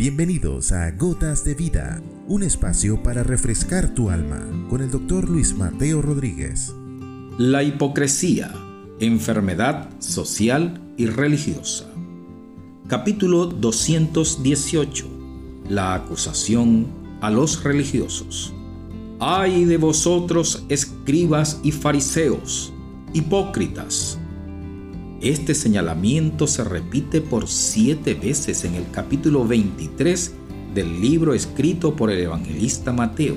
Bienvenidos a Gotas de Vida, un espacio para refrescar tu alma con el doctor Luis Mateo Rodríguez. La hipocresía, enfermedad social y religiosa. Capítulo 218. La acusación a los religiosos. Ay de vosotros, escribas y fariseos, hipócritas este señalamiento se repite por siete veces en el capítulo 23 del libro escrito por el evangelista Mateo,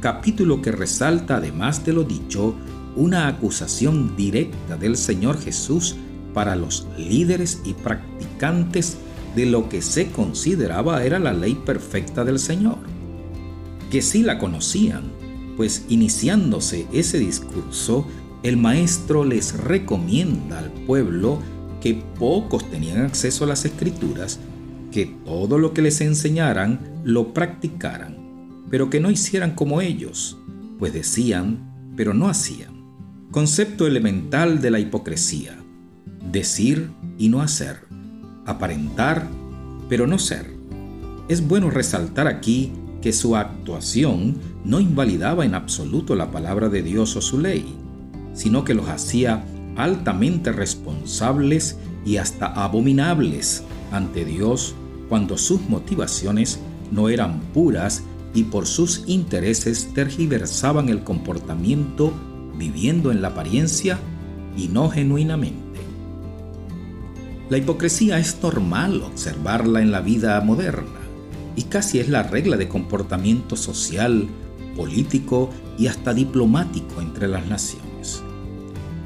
capítulo que resalta, además de lo dicho, una acusación directa del Señor Jesús para los líderes y practicantes de lo que se consideraba era la ley perfecta del Señor, que sí la conocían, pues iniciándose ese discurso, el maestro les recomienda al pueblo que pocos tenían acceso a las escrituras, que todo lo que les enseñaran lo practicaran, pero que no hicieran como ellos, pues decían, pero no hacían. Concepto elemental de la hipocresía. Decir y no hacer. Aparentar, pero no ser. Es bueno resaltar aquí que su actuación no invalidaba en absoluto la palabra de Dios o su ley sino que los hacía altamente responsables y hasta abominables ante Dios cuando sus motivaciones no eran puras y por sus intereses tergiversaban el comportamiento viviendo en la apariencia y no genuinamente. La hipocresía es normal observarla en la vida moderna y casi es la regla de comportamiento social, político y hasta diplomático entre las naciones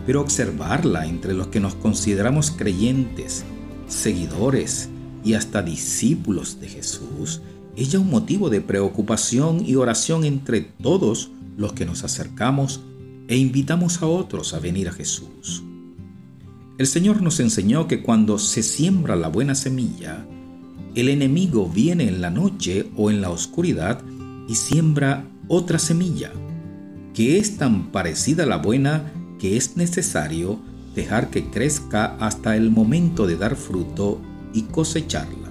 pero observarla entre los que nos consideramos creyentes, seguidores y hasta discípulos de Jesús es ya un motivo de preocupación y oración entre todos los que nos acercamos e invitamos a otros a venir a Jesús. El Señor nos enseñó que cuando se siembra la buena semilla, el enemigo viene en la noche o en la oscuridad y siembra otra semilla, que es tan parecida a la buena que es necesario dejar que crezca hasta el momento de dar fruto y cosecharla.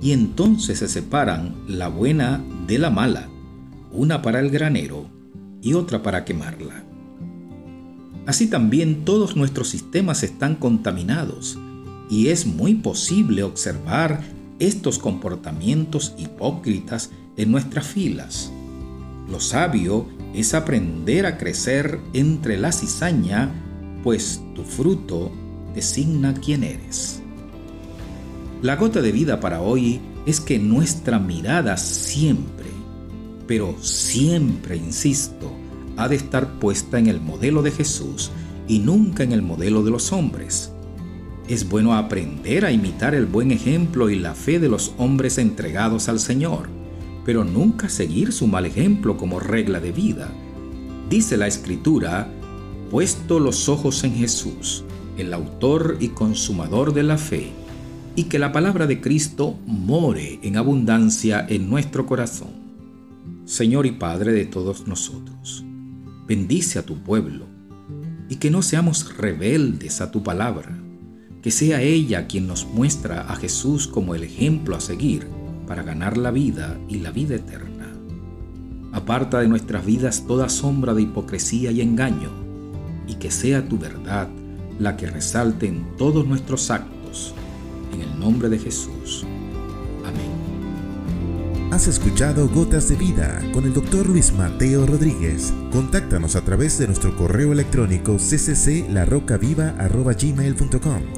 Y entonces se separan la buena de la mala, una para el granero y otra para quemarla. Así también todos nuestros sistemas están contaminados y es muy posible observar estos comportamientos hipócritas en nuestras filas. Lo sabio es aprender a crecer entre la cizaña, pues tu fruto designa quién eres. La gota de vida para hoy es que nuestra mirada siempre, pero siempre, insisto, ha de estar puesta en el modelo de Jesús y nunca en el modelo de los hombres. Es bueno aprender a imitar el buen ejemplo y la fe de los hombres entregados al Señor pero nunca seguir su mal ejemplo como regla de vida. Dice la escritura, puesto los ojos en Jesús, el autor y consumador de la fe, y que la palabra de Cristo more en abundancia en nuestro corazón. Señor y Padre de todos nosotros, bendice a tu pueblo, y que no seamos rebeldes a tu palabra, que sea ella quien nos muestra a Jesús como el ejemplo a seguir para ganar la vida y la vida eterna. Aparta de nuestras vidas toda sombra de hipocresía y engaño, y que sea tu verdad la que resalte en todos nuestros actos. En el nombre de Jesús. Amén. Has escuchado Gotas de Vida con el doctor Luis Mateo Rodríguez. Contáctanos a través de nuestro correo electrónico ccclarrocaviva.gmail.com